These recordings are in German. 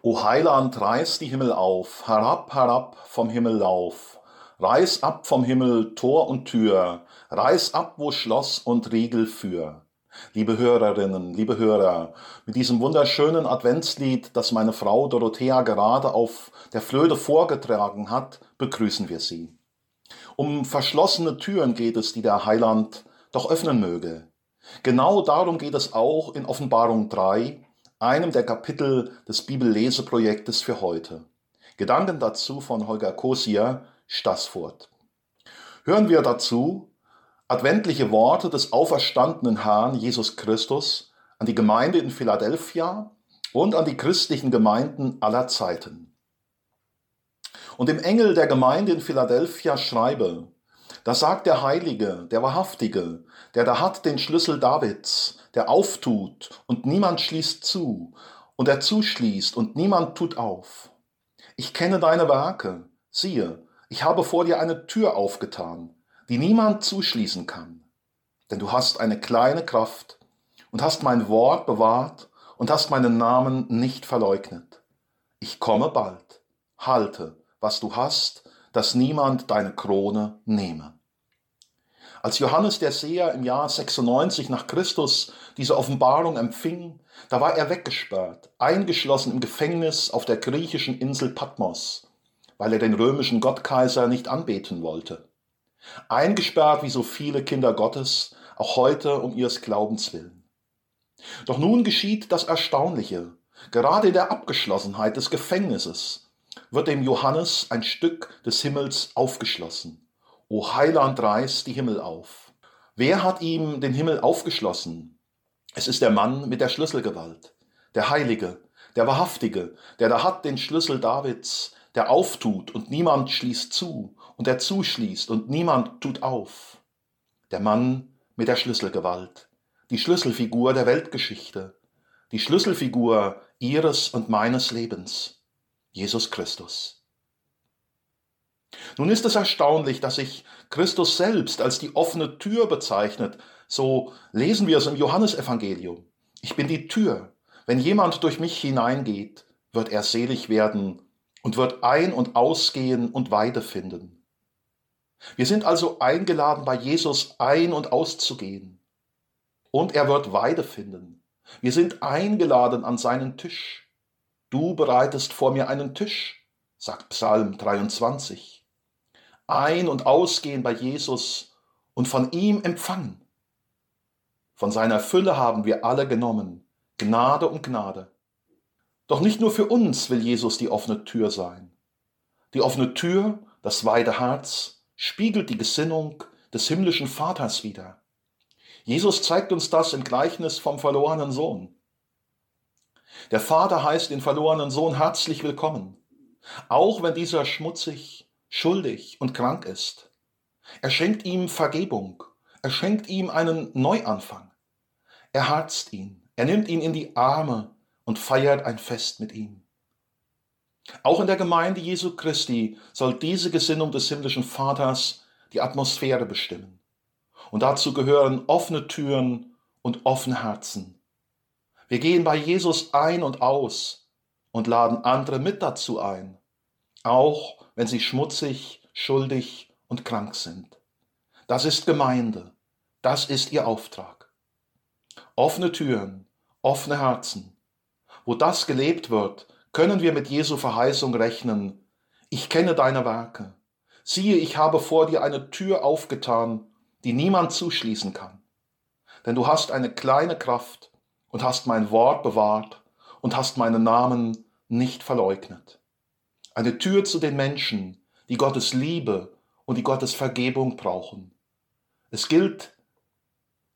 O Heiland, reiß die Himmel auf, herab, herab vom Himmel lauf. Reiß ab vom Himmel Tor und Tür, reiß ab, wo Schloss und Riegel für. Liebe Hörerinnen, liebe Hörer, mit diesem wunderschönen Adventslied, das meine Frau Dorothea gerade auf der Flöte vorgetragen hat, begrüßen wir Sie. Um verschlossene Türen geht es, die der Heiland doch öffnen möge. Genau darum geht es auch in Offenbarung 3, einem der Kapitel des Bibelleseprojektes für heute. Gedanken dazu von Holger Kosier, Stassfurt. Hören wir dazu adventliche Worte des auferstandenen Herrn Jesus Christus an die Gemeinde in Philadelphia und an die christlichen Gemeinden aller Zeiten. Und dem Engel der Gemeinde in Philadelphia schreibe, da sagt der Heilige, der Wahrhaftige, der da hat den Schlüssel Davids, der auftut und niemand schließt zu, und der zuschließt und niemand tut auf. Ich kenne deine Werke, siehe, ich habe vor dir eine Tür aufgetan, die niemand zuschließen kann. Denn du hast eine kleine Kraft und hast mein Wort bewahrt und hast meinen Namen nicht verleugnet. Ich komme bald, halte, was du hast, dass niemand deine Krone nehme. Als Johannes der Seher im Jahr 96 nach Christus diese Offenbarung empfing, da war er weggesperrt, eingeschlossen im Gefängnis auf der griechischen Insel Patmos, weil er den römischen Gottkaiser nicht anbeten wollte. Eingesperrt wie so viele Kinder Gottes, auch heute um ihres Glaubens willen. Doch nun geschieht das Erstaunliche. Gerade in der Abgeschlossenheit des Gefängnisses wird dem Johannes ein Stück des Himmels aufgeschlossen. O Heiland reißt die Himmel auf. Wer hat ihm den Himmel aufgeschlossen? Es ist der Mann mit der Schlüsselgewalt, der Heilige, der Wahrhaftige, der da hat den Schlüssel Davids, der auftut und niemand schließt zu, und der zuschließt und niemand tut auf. Der Mann mit der Schlüsselgewalt, die Schlüsselfigur der Weltgeschichte, die Schlüsselfigur ihres und meines Lebens, Jesus Christus. Nun ist es erstaunlich, dass sich Christus selbst als die offene Tür bezeichnet. So lesen wir es im Johannesevangelium. Ich bin die Tür. Wenn jemand durch mich hineingeht, wird er selig werden und wird ein- und ausgehen und Weide finden. Wir sind also eingeladen, bei Jesus ein- und auszugehen. Und er wird Weide finden. Wir sind eingeladen an seinen Tisch. Du bereitest vor mir einen Tisch, sagt Psalm 23 ein- und ausgehen bei Jesus und von ihm empfangen. Von seiner Fülle haben wir alle genommen, Gnade um Gnade. Doch nicht nur für uns will Jesus die offene Tür sein. Die offene Tür, das weite Herz, spiegelt die Gesinnung des himmlischen Vaters wider. Jesus zeigt uns das im Gleichnis vom verlorenen Sohn. Der Vater heißt den verlorenen Sohn herzlich willkommen, auch wenn dieser schmutzig, schuldig und krank ist. Er schenkt ihm Vergebung, er schenkt ihm einen Neuanfang. Er harzt ihn, er nimmt ihn in die Arme und feiert ein Fest mit ihm. Auch in der Gemeinde Jesu Christi soll diese Gesinnung des himmlischen Vaters die Atmosphäre bestimmen. Und dazu gehören offene Türen und offene Herzen. Wir gehen bei Jesus ein und aus und laden andere mit dazu ein, auch wenn sie schmutzig, schuldig und krank sind. Das ist Gemeinde. Das ist ihr Auftrag. Offene Türen, offene Herzen. Wo das gelebt wird, können wir mit Jesu Verheißung rechnen. Ich kenne deine Werke. Siehe, ich habe vor dir eine Tür aufgetan, die niemand zuschließen kann. Denn du hast eine kleine Kraft und hast mein Wort bewahrt und hast meinen Namen nicht verleugnet eine Tür zu den Menschen, die Gottes Liebe und die Gottes Vergebung brauchen. Es gilt,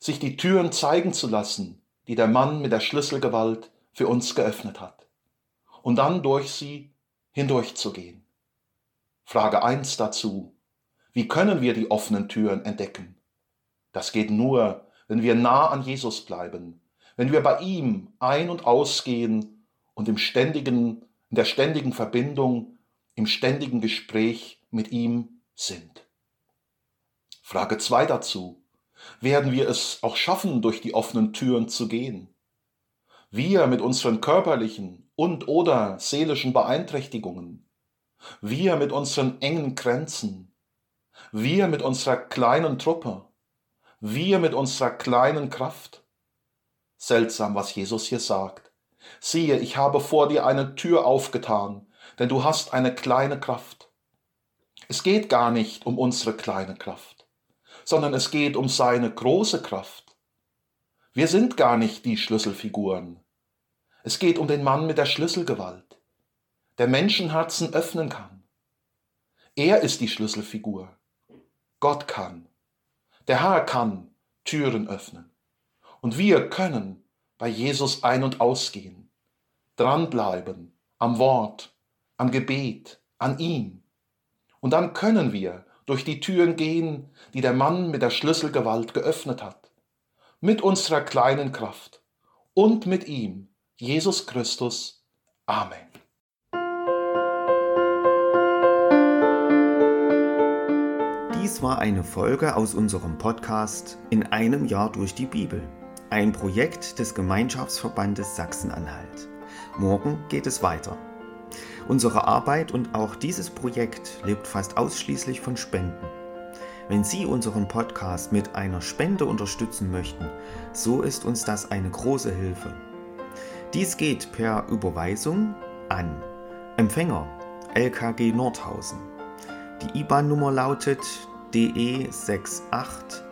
sich die Türen zeigen zu lassen, die der Mann mit der Schlüsselgewalt für uns geöffnet hat und dann durch sie hindurchzugehen. Frage 1 dazu. Wie können wir die offenen Türen entdecken? Das geht nur, wenn wir nah an Jesus bleiben, wenn wir bei ihm ein- und ausgehen und im ständigen, in der ständigen Verbindung, im ständigen Gespräch mit ihm sind. Frage 2 dazu. Werden wir es auch schaffen, durch die offenen Türen zu gehen? Wir mit unseren körperlichen und oder seelischen Beeinträchtigungen, wir mit unseren engen Grenzen, wir mit unserer kleinen Truppe, wir mit unserer kleinen Kraft. Seltsam, was Jesus hier sagt. Siehe, ich habe vor dir eine Tür aufgetan, denn du hast eine kleine Kraft. Es geht gar nicht um unsere kleine Kraft, sondern es geht um seine große Kraft. Wir sind gar nicht die Schlüsselfiguren. Es geht um den Mann mit der Schlüsselgewalt, der Menschenherzen öffnen kann. Er ist die Schlüsselfigur. Gott kann. Der Herr kann Türen öffnen. Und wir können bei Jesus ein- und ausgehen, dranbleiben am Wort, am Gebet, an ihm. Und dann können wir durch die Türen gehen, die der Mann mit der Schlüsselgewalt geöffnet hat, mit unserer kleinen Kraft und mit ihm Jesus Christus. Amen. Dies war eine Folge aus unserem Podcast In einem Jahr durch die Bibel, ein Projekt des Gemeinschaftsverbandes Sachsen-Anhalt. Morgen geht es weiter. Unsere Arbeit und auch dieses Projekt lebt fast ausschließlich von Spenden. Wenn Sie unseren Podcast mit einer Spende unterstützen möchten, so ist uns das eine große Hilfe. Dies geht per Überweisung an Empfänger LKG Nordhausen. Die IBAN-Nummer lautet DE 68